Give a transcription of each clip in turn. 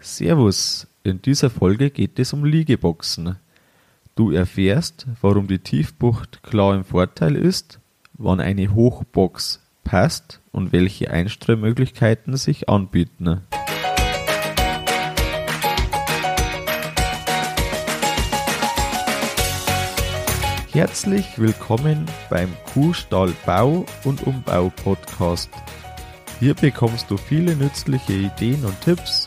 Servus, in dieser Folge geht es um Liegeboxen. Du erfährst, warum die Tiefbucht klar im Vorteil ist, wann eine Hochbox passt und welche Einstreummöglichkeiten sich anbieten. Herzlich willkommen beim Kuhstall Bau und Umbau Podcast. Hier bekommst du viele nützliche Ideen und Tipps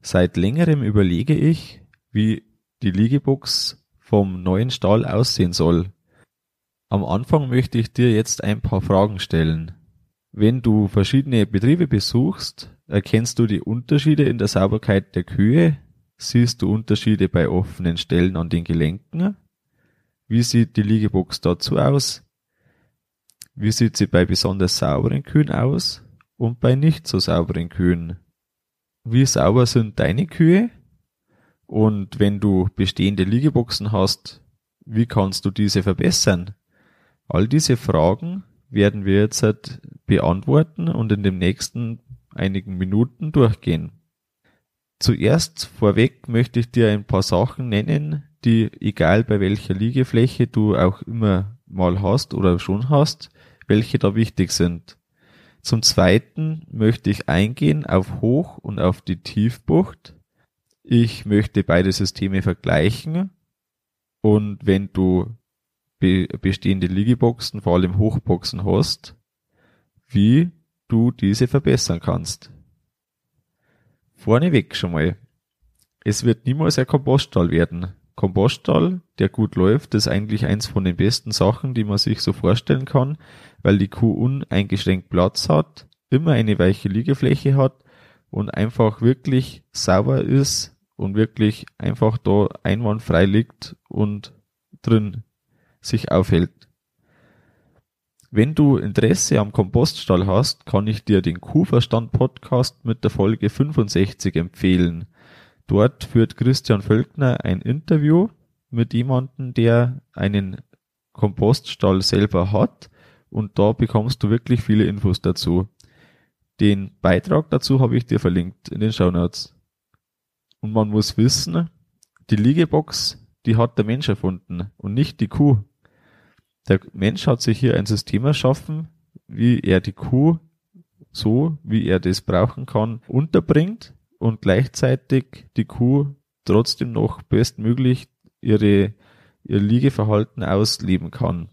Seit längerem überlege ich, wie die Liegebox vom neuen Stall aussehen soll. Am Anfang möchte ich dir jetzt ein paar Fragen stellen. Wenn du verschiedene Betriebe besuchst, erkennst du die Unterschiede in der Sauberkeit der Kühe? Siehst du Unterschiede bei offenen Stellen an den Gelenken? Wie sieht die Liegebox dazu aus? Wie sieht sie bei besonders sauberen Kühen aus und bei nicht so sauberen Kühen? Wie sauber sind deine Kühe? Und wenn du bestehende Liegeboxen hast, wie kannst du diese verbessern? All diese Fragen werden wir jetzt halt beantworten und in den nächsten einigen Minuten durchgehen. Zuerst vorweg möchte ich dir ein paar Sachen nennen, die egal bei welcher Liegefläche du auch immer mal hast oder schon hast, welche da wichtig sind. Zum Zweiten möchte ich eingehen auf Hoch- und auf die Tiefbucht. Ich möchte beide Systeme vergleichen. Und wenn du be bestehende Liegeboxen, vor allem Hochboxen hast, wie du diese verbessern kannst. Vorneweg schon mal. Es wird niemals ein Kompoststall werden. Kompoststall, der gut läuft, ist eigentlich eins von den besten Sachen, die man sich so vorstellen kann, weil die Kuh uneingeschränkt Platz hat, immer eine weiche Liegefläche hat und einfach wirklich sauber ist und wirklich einfach da einwandfrei liegt und drin sich aufhält. Wenn du Interesse am Kompoststall hast, kann ich dir den Kuhverstand Podcast mit der Folge 65 empfehlen. Dort führt Christian Völkner ein Interview mit jemandem, der einen Kompoststall selber hat und da bekommst du wirklich viele Infos dazu. Den Beitrag dazu habe ich dir verlinkt in den Show Notes. Und man muss wissen, die Liegebox, die hat der Mensch erfunden und nicht die Kuh. Der Mensch hat sich hier ein System erschaffen, wie er die Kuh so, wie er das brauchen kann, unterbringt und gleichzeitig die Kuh trotzdem noch bestmöglich ihre, ihr Liegeverhalten ausleben kann.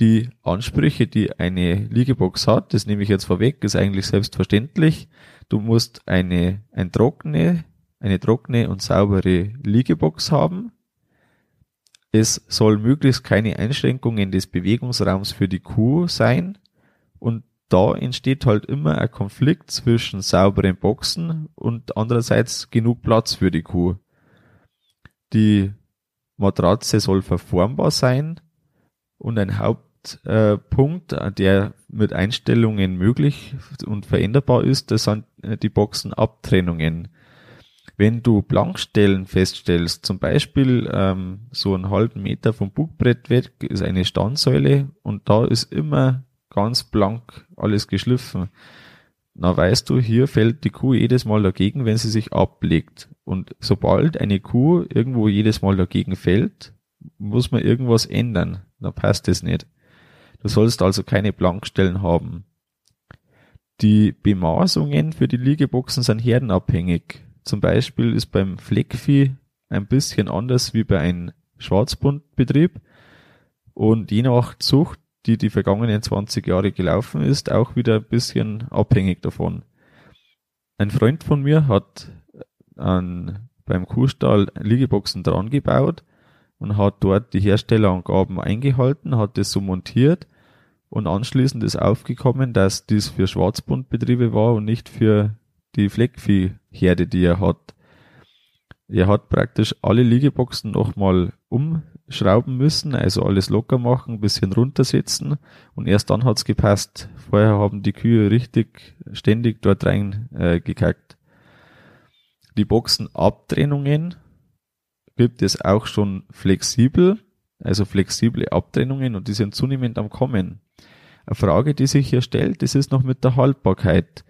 Die Ansprüche, die eine Liegebox hat, das nehme ich jetzt vorweg, ist eigentlich selbstverständlich. Du musst eine, ein trockene, eine trockene und saubere Liegebox haben. Es soll möglichst keine Einschränkungen des Bewegungsraums für die Kuh sein und da entsteht halt immer ein Konflikt zwischen sauberen Boxen und andererseits genug Platz für die Kuh. Die Matratze soll verformbar sein und ein Hauptpunkt, äh, der mit Einstellungen möglich und veränderbar ist, das sind äh, die Boxenabtrennungen. Wenn du Blankstellen feststellst, zum Beispiel ähm, so einen halben Meter vom Bugbrett weg ist eine Standsäule und da ist immer ganz blank alles geschliffen. Na weißt du, hier fällt die Kuh jedes Mal dagegen, wenn sie sich ablegt. Und sobald eine Kuh irgendwo jedes Mal dagegen fällt, muss man irgendwas ändern. Dann passt es nicht. Du sollst also keine Blankstellen haben. Die Bemaßungen für die Liegeboxen sind herdenabhängig. Zum Beispiel ist beim Fleckvieh ein bisschen anders wie bei einem Schwarzbundbetrieb. Und je nach Zucht die die vergangenen 20 Jahre gelaufen ist, auch wieder ein bisschen abhängig davon. Ein Freund von mir hat an, beim Kuhstall Liegeboxen dran gebaut und hat dort die Herstellerangaben eingehalten, hat das so montiert und anschließend ist aufgekommen, dass dies für Schwarzbundbetriebe war und nicht für die Fleckviehherde, die er hat. Er hat praktisch alle Liegeboxen nochmal umschrauben müssen, also alles locker machen, bisschen runtersetzen und erst dann hat's gepasst. Vorher haben die Kühe richtig ständig dort rein äh, gekackt. Die Boxenabtrennungen gibt es auch schon flexibel, also flexible Abtrennungen und die sind zunehmend am Kommen. Eine Frage, die sich hier stellt, das ist noch mit der Haltbarkeit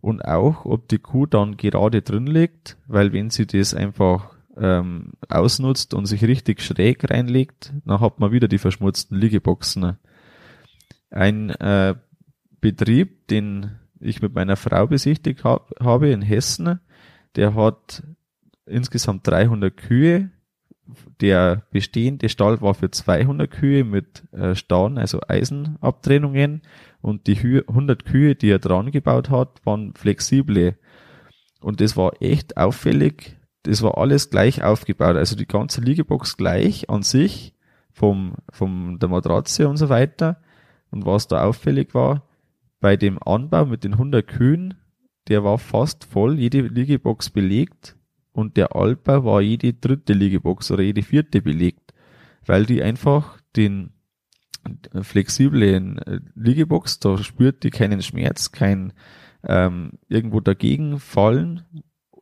und auch, ob die Kuh dann gerade drin liegt, weil wenn sie das einfach ähm, ausnutzt und sich richtig schräg reinlegt, dann hat man wieder die verschmutzten Liegeboxen. Ein äh, Betrieb, den ich mit meiner Frau besichtigt hab, habe in Hessen, der hat insgesamt 300 Kühe. Der bestehende Stall war für 200 Kühe mit äh, Stauen, also Eisenabtrennungen und die 100 Kühe, die er dran gebaut hat, waren flexible. Und das war echt auffällig. Das war alles gleich aufgebaut. Also die ganze Liegebox gleich an sich vom, vom der Matratze und so weiter. Und was da auffällig war, bei dem Anbau mit den 100 Kühen, der war fast voll, jede Liegebox belegt und der Altbau war jede dritte Liegebox oder jede vierte belegt, weil die einfach den flexiblen äh, Liegebox, da spürt die keinen Schmerz, kein ähm, irgendwo dagegen fallen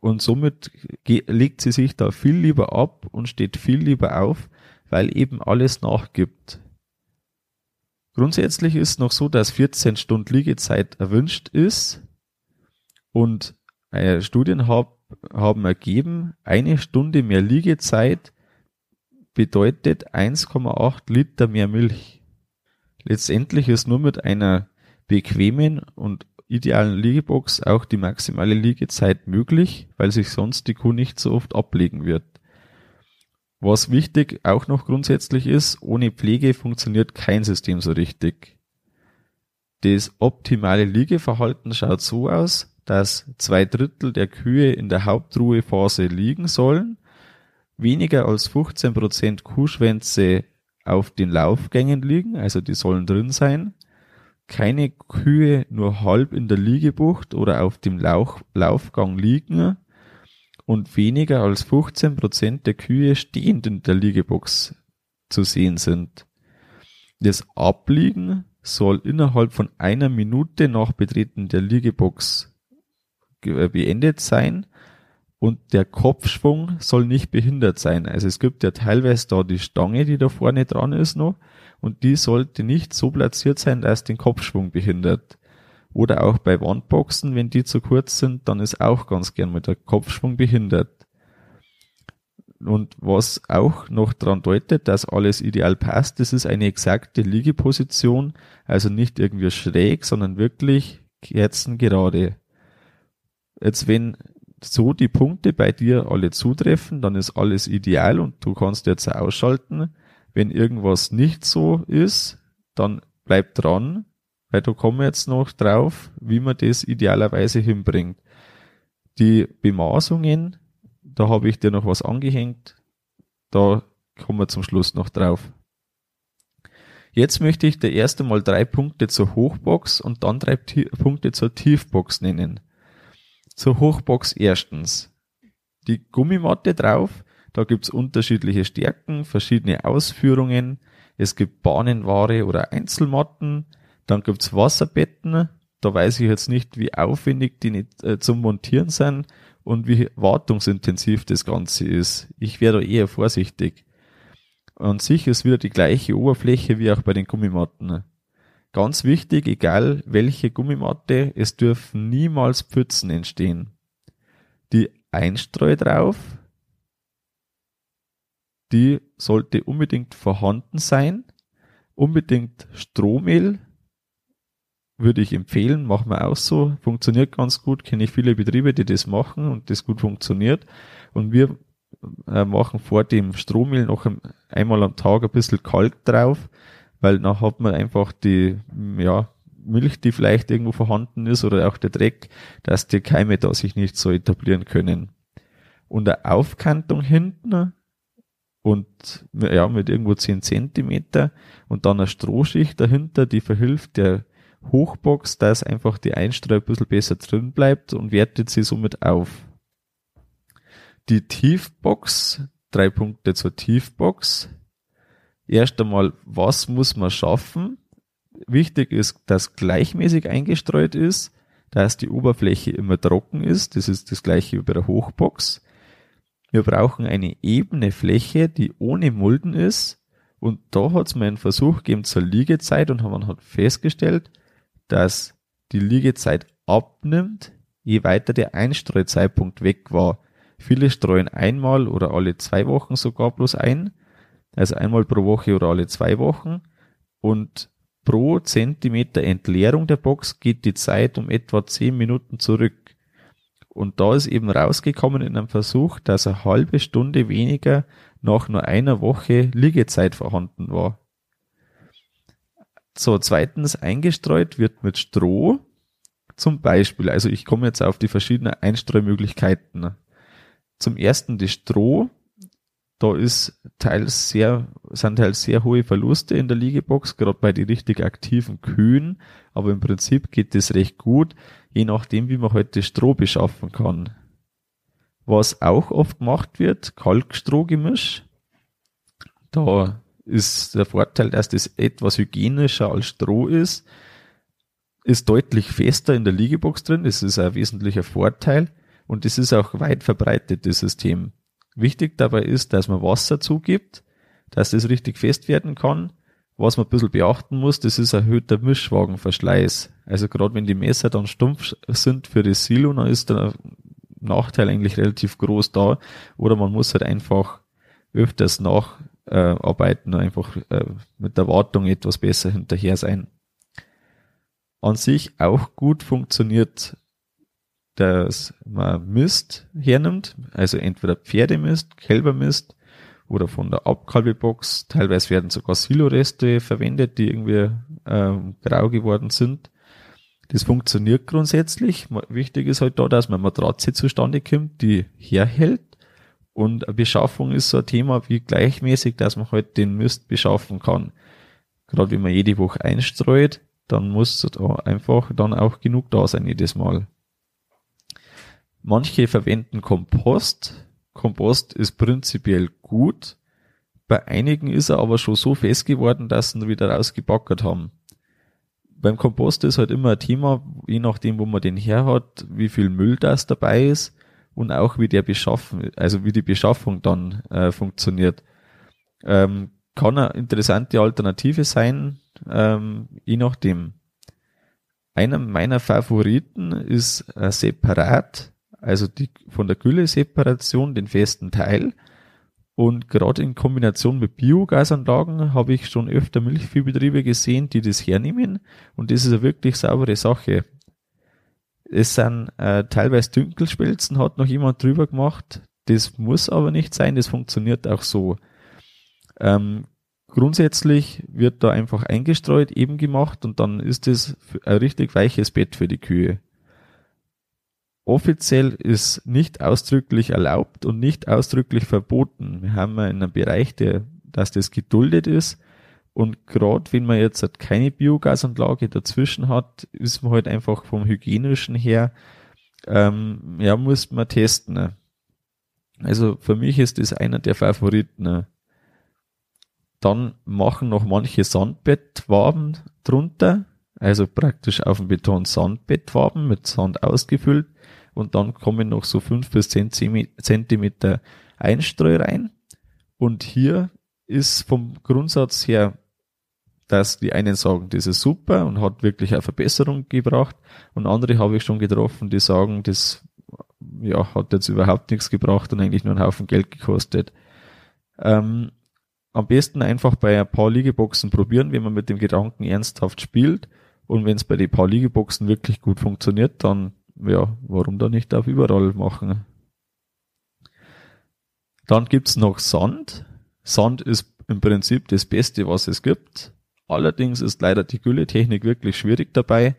und somit legt sie sich da viel lieber ab und steht viel lieber auf, weil eben alles nachgibt. Grundsätzlich ist noch so, dass 14 Stunden Liegezeit erwünscht ist und äh, Studien hab, haben ergeben, eine Stunde mehr Liegezeit bedeutet 1,8 Liter mehr Milch. Letztendlich ist nur mit einer bequemen und idealen Liegebox auch die maximale Liegezeit möglich, weil sich sonst die Kuh nicht so oft ablegen wird. Was wichtig auch noch grundsätzlich ist, ohne Pflege funktioniert kein System so richtig. Das optimale Liegeverhalten schaut so aus, dass zwei Drittel der Kühe in der Hauptruhephase liegen sollen, weniger als 15% Kuhschwänze auf den Laufgängen liegen, also die sollen drin sein. Keine Kühe nur halb in der Liegebucht oder auf dem Lauch, Laufgang liegen und weniger als 15 Prozent der Kühe stehend in der Liegebox zu sehen sind. Das Abliegen soll innerhalb von einer Minute nach Betreten der Liegebox beendet sein und der Kopfschwung soll nicht behindert sein. Also es gibt ja teilweise da die Stange, die da vorne dran ist noch und die sollte nicht so platziert sein, dass den Kopfschwung behindert. Oder auch bei Wandboxen, wenn die zu kurz sind, dann ist auch ganz gern mal der Kopfschwung behindert. Und was auch noch daran deutet, dass alles ideal passt, das ist eine exakte Liegeposition, also nicht irgendwie schräg, sondern wirklich kerzengerade. Jetzt wenn so die Punkte bei dir alle zutreffen, dann ist alles ideal und du kannst jetzt ausschalten. Wenn irgendwas nicht so ist, dann bleib dran, weil da kommen wir jetzt noch drauf, wie man das idealerweise hinbringt. Die Bemaßungen, da habe ich dir noch was angehängt, da kommen wir zum Schluss noch drauf. Jetzt möchte ich dir erst einmal drei Punkte zur Hochbox und dann drei Punkte zur Tiefbox nennen. Zur Hochbox erstens. Die Gummimatte drauf, da gibt's unterschiedliche Stärken, verschiedene Ausführungen. Es gibt Bahnenware oder Einzelmatten. Dann gibt's Wasserbetten. Da weiß ich jetzt nicht, wie aufwendig die nicht, äh, zum Montieren sind und wie wartungsintensiv das Ganze ist. Ich wäre da eher vorsichtig. An sich ist wieder die gleiche Oberfläche wie auch bei den Gummimatten. Ganz wichtig, egal welche Gummimatte, es dürfen niemals Pfützen entstehen. Die Einstreu drauf, die sollte unbedingt vorhanden sein. Unbedingt Strohmehl würde ich empfehlen, machen wir auch so, funktioniert ganz gut, kenne ich viele Betriebe, die das machen und das gut funktioniert. Und wir äh, machen vor dem Strohmehl noch einmal am Tag ein bisschen Kalk drauf, weil dann hat man einfach die, ja, Milch, die vielleicht irgendwo vorhanden ist oder auch der Dreck, dass die Keime da sich nicht so etablieren können. Und eine Aufkantung hinten und ja, mit irgendwo 10 Zentimeter und dann eine Strohschicht dahinter, die verhilft der Hochbox, dass einfach die Einstreu ein bisschen besser drin bleibt und wertet sie somit auf. Die Tiefbox, drei Punkte zur Tiefbox. Erst einmal, was muss man schaffen? Wichtig ist, dass gleichmäßig eingestreut ist, dass die Oberfläche immer trocken ist. Das ist das gleiche wie bei der Hochbox. Wir brauchen eine ebene Fläche, die ohne Mulden ist. Und da hat es mal einen Versuch gegeben zur Liegezeit und man hat festgestellt, dass die Liegezeit abnimmt, je weiter der Einstreuzeitpunkt weg war. Viele streuen einmal oder alle zwei Wochen sogar bloß ein, also einmal pro Woche oder alle zwei Wochen. Und pro Zentimeter Entleerung der Box geht die Zeit um etwa zehn Minuten zurück. Und da ist eben rausgekommen in einem Versuch, dass eine halbe Stunde weniger nach nur einer Woche Liegezeit vorhanden war. So, zweitens eingestreut wird mit Stroh. Zum Beispiel, also ich komme jetzt auf die verschiedenen Einstreumöglichkeiten. Zum ersten das Stroh. Da ist teils sehr, sind teils sehr hohe Verluste in der Liegebox, gerade bei den richtig aktiven Kühen. Aber im Prinzip geht das recht gut, je nachdem, wie man heute Stroh beschaffen kann. Was auch oft gemacht wird, Kalkstrohgemisch. Da ist der Vorteil, dass das etwas hygienischer als Stroh ist, ist deutlich fester in der Liegebox drin. Das ist ein wesentlicher Vorteil und es ist auch weit verbreitet, das System. Wichtig dabei ist, dass man Wasser zugibt, dass das richtig fest werden kann. Was man ein bisschen beachten muss, das ist erhöhter Mischwagenverschleiß. Also gerade wenn die Messer dann stumpf sind für das Silo, dann ist der Nachteil eigentlich relativ groß da. Oder man muss halt einfach öfters nach äh, einfach äh, mit der Wartung etwas besser hinterher sein. An sich auch gut funktioniert, dass man Mist hernimmt, also entweder Pferdemist, Kälbermist oder von der Abkalbebox. Teilweise werden sogar Siloreste verwendet, die irgendwie ähm, grau geworden sind. Das funktioniert grundsätzlich. Wichtig ist halt da, dass man Matratze zustande kommt, die herhält und eine Beschaffung ist so ein Thema wie gleichmäßig, dass man halt den Mist beschaffen kann. Gerade wenn man jede Woche einstreut, dann muss da einfach dann auch genug da sein jedes Mal. Manche verwenden Kompost. Kompost ist prinzipiell gut. Bei einigen ist er aber schon so fest geworden, dass sie ihn wieder rausgebackert haben. Beim Kompost ist halt immer ein Thema, je nachdem, wo man den her hat, wie viel Müll das dabei ist und auch wie der beschaffen, also wie die Beschaffung dann äh, funktioniert. Ähm, kann eine interessante Alternative sein, ähm, je nachdem. Einer meiner Favoriten ist äh, separat, also die von der Gülle-Separation, den festen Teil. Und gerade in Kombination mit Biogasanlagen habe ich schon öfter Milchviehbetriebe gesehen, die das hernehmen. Und das ist eine wirklich saubere Sache. Es sind äh, teilweise Dünkelspelzen, hat noch jemand drüber gemacht. Das muss aber nicht sein, das funktioniert auch so. Ähm, grundsätzlich wird da einfach eingestreut, eben gemacht und dann ist es ein richtig weiches Bett für die Kühe. Offiziell ist nicht ausdrücklich erlaubt und nicht ausdrücklich verboten. Wir haben ja in Bereich, der, dass das geduldet ist und gerade wenn man jetzt halt keine Biogasanlage dazwischen hat, ist man halt einfach vom hygienischen her, ähm, ja, muss man testen. Ne? Also für mich ist das einer der Favoriten. Ne? Dann machen noch manche Sandbettwaben drunter, also praktisch auf dem Beton Sandbettwaben mit Sand ausgefüllt und dann kommen noch so fünf bis zehn Zentimeter Einstreu rein. Und hier ist vom Grundsatz her dass die einen sagen, das ist super und hat wirklich eine Verbesserung gebracht und andere habe ich schon getroffen, die sagen, das ja, hat jetzt überhaupt nichts gebracht und eigentlich nur einen Haufen Geld gekostet. Ähm, am besten einfach bei ein paar Liegeboxen probieren, wenn man mit dem Gedanken ernsthaft spielt und wenn es bei den paar Liegeboxen wirklich gut funktioniert, dann ja, warum da nicht auf überall machen? Dann gibt's noch Sand. Sand ist im Prinzip das Beste, was es gibt. Allerdings ist leider die Gülletechnik wirklich schwierig dabei.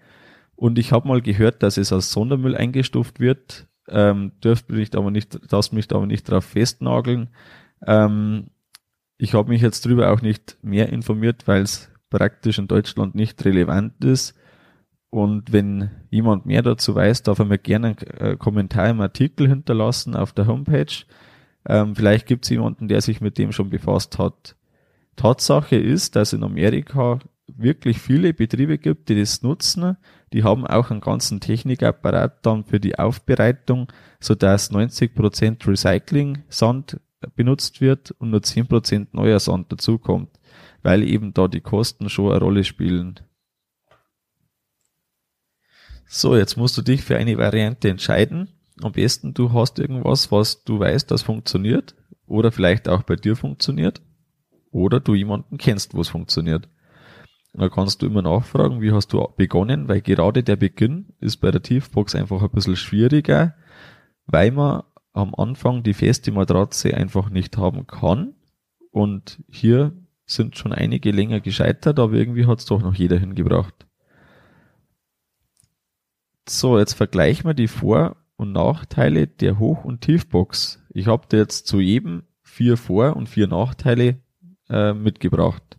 Und ich habe mal gehört, dass es als Sondermüll eingestuft wird. Ähm, dürft mich aber nicht, darfst mich aber nicht darauf festnageln. Ähm, ich habe mich jetzt drüber auch nicht mehr informiert, weil es praktisch in Deutschland nicht relevant ist. Und wenn jemand mehr dazu weiß, darf er mir gerne einen äh, Kommentar im Artikel hinterlassen auf der Homepage. Ähm, vielleicht gibt es jemanden, der sich mit dem schon befasst hat. Tatsache ist, dass in Amerika wirklich viele Betriebe gibt, die das nutzen. Die haben auch einen ganzen Technikapparat dann für die Aufbereitung, so dass 90% Recycling Sand benutzt wird und nur 10% neuer Sand dazukommt, weil eben da die Kosten schon eine Rolle spielen. So, jetzt musst du dich für eine Variante entscheiden. Am besten du hast irgendwas, was du weißt, das funktioniert oder vielleicht auch bei dir funktioniert oder du jemanden kennst, wo es funktioniert. Und da kannst du immer nachfragen, wie hast du begonnen, weil gerade der Beginn ist bei der Tiefbox einfach ein bisschen schwieriger, weil man am Anfang die feste Matratze einfach nicht haben kann. Und hier sind schon einige länger gescheitert, aber irgendwie hat es doch noch jeder hingebracht. So, jetzt vergleichen wir die Vor- und Nachteile der Hoch- und Tiefbox. Ich habe dir jetzt zu jedem vier Vor- und vier Nachteile äh, mitgebracht.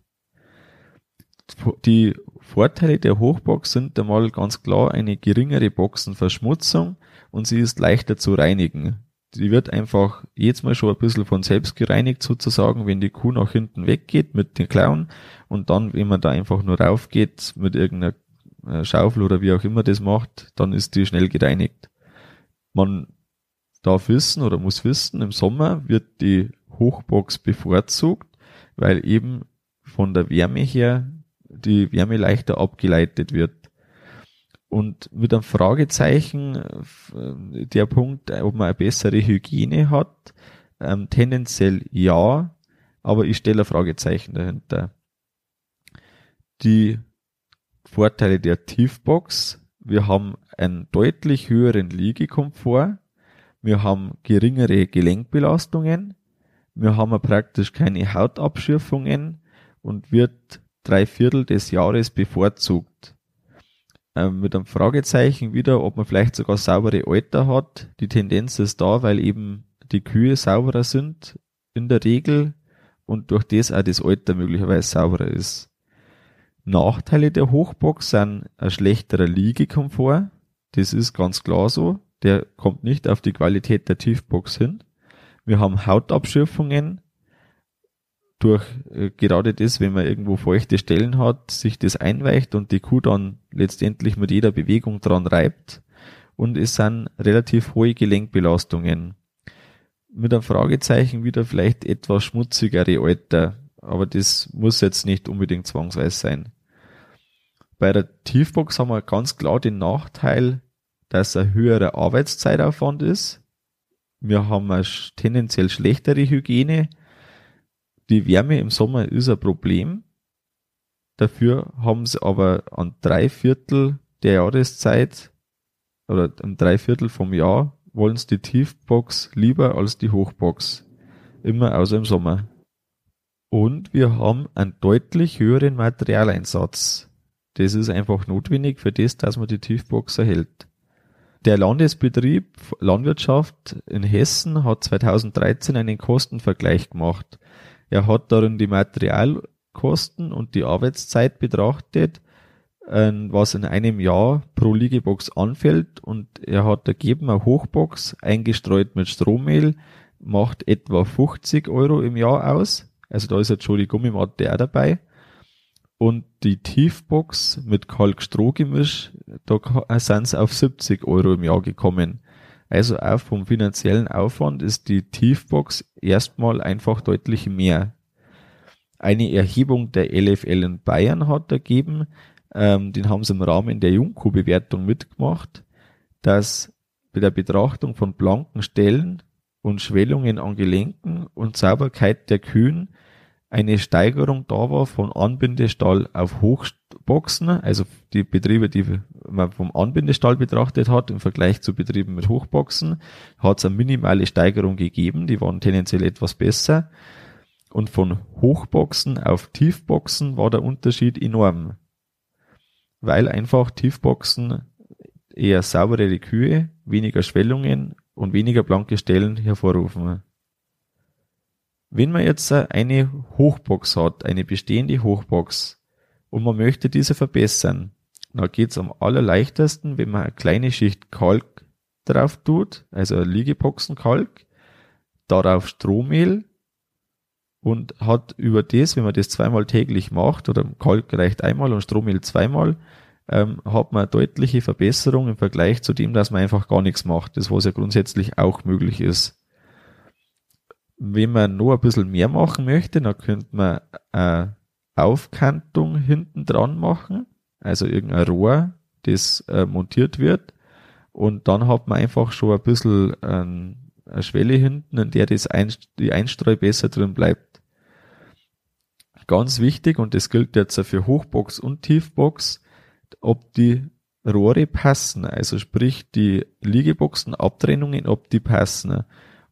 Die Vorteile der Hochbox sind einmal ganz klar eine geringere Boxenverschmutzung und sie ist leichter zu reinigen. Die wird einfach jetzt mal schon ein bisschen von selbst gereinigt sozusagen, wenn die Kuh nach hinten weggeht mit den Klauen und dann, wenn man da einfach nur raufgeht mit irgendeiner äh, Schaufel oder wie auch immer das macht, dann ist die schnell gereinigt. Man darf wissen oder muss wissen, im Sommer wird die Hochbox bevorzugt, weil eben von der Wärme her die Wärme leichter abgeleitet wird. Und mit einem Fragezeichen äh, der Punkt, ob man eine bessere Hygiene hat, ähm, tendenziell ja, aber ich stelle ein Fragezeichen dahinter. Die Vorteile der Tiefbox. Wir haben einen deutlich höheren Liegekomfort. Wir haben geringere Gelenkbelastungen. Wir haben praktisch keine Hautabschürfungen und wird drei Viertel des Jahres bevorzugt. Ähm, mit einem Fragezeichen wieder, ob man vielleicht sogar saubere Euter hat. Die Tendenz ist da, weil eben die Kühe sauberer sind in der Regel und durch das auch das Euter möglicherweise sauberer ist. Nachteile der Hochbox sind ein schlechterer Liegekomfort. Das ist ganz klar so. Der kommt nicht auf die Qualität der Tiefbox hin. Wir haben Hautabschürfungen. Durch äh, gerade das, wenn man irgendwo feuchte Stellen hat, sich das einweicht und die Kuh dann letztendlich mit jeder Bewegung dran reibt. Und es sind relativ hohe Gelenkbelastungen. Mit einem Fragezeichen wieder vielleicht etwas schmutzigere Alter. Aber das muss jetzt nicht unbedingt zwangsweise sein. Bei der Tiefbox haben wir ganz klar den Nachteil, dass ein höherer Arbeitszeitaufwand ist. Wir haben eine tendenziell schlechtere Hygiene. Die Wärme im Sommer ist ein Problem. Dafür haben sie aber an drei Viertel der Jahreszeit oder ein Dreiviertel vom Jahr wollen sie die Tiefbox lieber als die Hochbox. Immer außer im Sommer. Und wir haben einen deutlich höheren Materialeinsatz. Das ist einfach notwendig für das, dass man die Tiefbox erhält. Der Landesbetrieb Landwirtschaft in Hessen hat 2013 einen Kostenvergleich gemacht. Er hat darin die Materialkosten und die Arbeitszeit betrachtet, was in einem Jahr pro Liegebox anfällt und er hat ergeben, eine Hochbox eingestreut mit Strohmehl macht etwa 50 Euro im Jahr aus. Also da ist jetzt schon die Gummimatte auch dabei und die Tiefbox mit Kalk-Stroh-Gemisch, da sind es auf 70 Euro im Jahr gekommen. Also auch vom finanziellen Aufwand ist die Tiefbox erstmal einfach deutlich mehr. Eine Erhebung der LFL in Bayern hat ergeben, ähm, den haben sie im Rahmen der Jungkuh-Bewertung mitgemacht, dass bei der Betrachtung von blanken Stellen und Schwellungen an Gelenken und Sauberkeit der Kühen eine Steigerung da war von Anbindestall auf Hochboxen, also die Betriebe, die man vom Anbindestall betrachtet hat, im Vergleich zu Betrieben mit Hochboxen, hat es eine minimale Steigerung gegeben, die waren tendenziell etwas besser. Und von Hochboxen auf Tiefboxen war der Unterschied enorm. Weil einfach Tiefboxen eher sauberere Kühe, weniger Schwellungen und weniger blanke Stellen hervorrufen. Wenn man jetzt eine Hochbox hat, eine bestehende Hochbox, und man möchte diese verbessern, da geht's am allerleichtesten, wenn man eine kleine Schicht Kalk drauf tut, also Liegeboxenkalk, darauf Strohmehl und hat über das, wenn man das zweimal täglich macht, oder Kalk reicht einmal und Strohmehl zweimal, ähm, hat man eine deutliche Verbesserung im Vergleich zu dem, dass man einfach gar nichts macht. Das was ja grundsätzlich auch möglich ist. Wenn man noch ein bisschen mehr machen möchte, dann könnte man eine Aufkantung hinten dran machen, also irgendein Rohr, das äh, montiert wird. Und dann hat man einfach schon ein bisschen eine Schwelle hinten, in der das Ein die Einstreu besser drin bleibt. Ganz wichtig, und das gilt jetzt für Hochbox und Tiefbox, ob die Rohre passen, also sprich die Liegeboxenabtrennungen, ob die passen.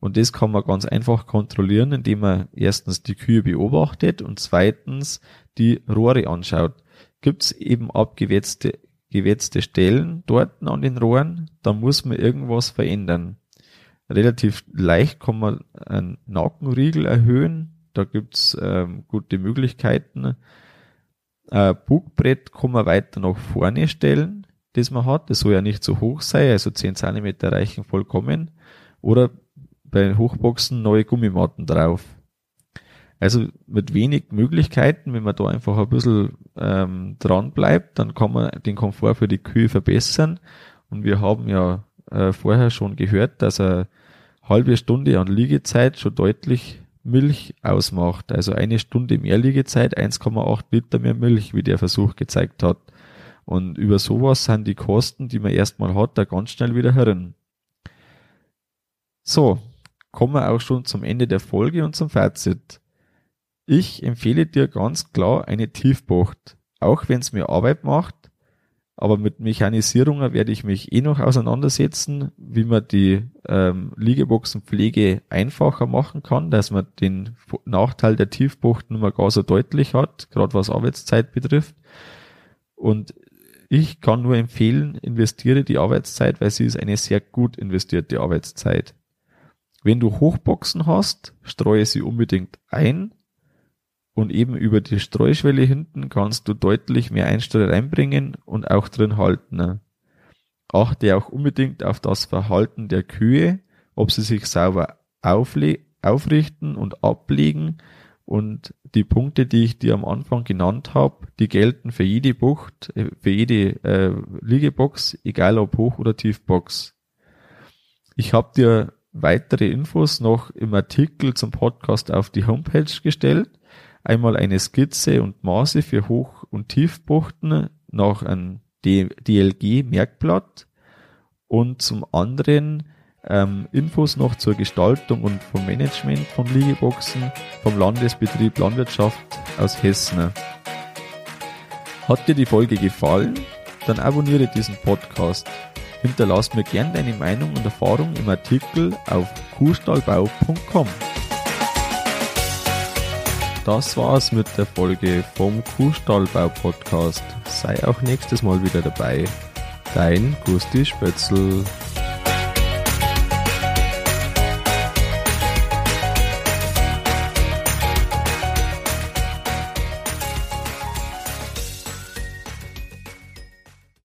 Und das kann man ganz einfach kontrollieren, indem man erstens die Kühe beobachtet und zweitens die Rohre anschaut. Gibt es eben abgewetzte gewetzte Stellen dort an den Rohren, dann muss man irgendwas verändern. Relativ leicht kann man einen Nackenriegel erhöhen, da gibt's ähm, gute Möglichkeiten. Ein Bugbrett kann man weiter nach vorne stellen, das man hat. Das soll ja nicht so hoch sein, also 10 cm reichen vollkommen. Oder bei Hochboxen neue Gummimatten drauf. Also mit wenig Möglichkeiten, wenn man da einfach ein bisschen ähm, dran bleibt, dann kann man den Komfort für die Kühe verbessern. Und wir haben ja äh, vorher schon gehört, dass eine halbe Stunde an Liegezeit schon deutlich Milch ausmacht. Also eine Stunde mehr Liegezeit, 1,8 Liter mehr Milch, wie der Versuch gezeigt hat. Und über sowas sind die Kosten, die man erstmal hat, da ganz schnell wieder herin. So, kommen wir auch schon zum Ende der Folge und zum Fazit. Ich empfehle dir ganz klar eine Tiefbucht, auch wenn es mir Arbeit macht, aber mit Mechanisierungen werde ich mich eh noch auseinandersetzen, wie man die ähm, Liegeboxenpflege einfacher machen kann, dass man den Nachteil der Tiefbucht nur mal gar so deutlich hat, gerade was Arbeitszeit betrifft. Und ich kann nur empfehlen, investiere die Arbeitszeit, weil sie ist eine sehr gut investierte Arbeitszeit. Wenn du Hochboxen hast, streue sie unbedingt ein und eben über die Streuschwelle hinten kannst du deutlich mehr Einstreu reinbringen und auch drin halten. Ne? Achte auch unbedingt auf das Verhalten der Kühe, ob sie sich sauber aufrichten und ablegen. Und die Punkte, die ich dir am Anfang genannt habe, die gelten für jede Bucht, äh, für jede äh, Liegebox, egal ob Hoch- oder Tiefbox. Ich habe dir weitere Infos noch im Artikel zum Podcast auf die Homepage gestellt einmal eine Skizze und Maße für Hoch- und Tiefbuchten nach einem DLG-Merkblatt und zum anderen ähm, Infos noch zur Gestaltung und vom Management von Liegeboxen vom Landesbetrieb Landwirtschaft aus Hessen. Hat dir die Folge gefallen? Dann abonniere diesen Podcast. Hinterlass mir gern deine Meinung und Erfahrung im Artikel auf kuhstallbau.com. Das war's mit der Folge vom Kuhstallbau Podcast. Sei auch nächstes Mal wieder dabei. Dein Gusti Spötzl.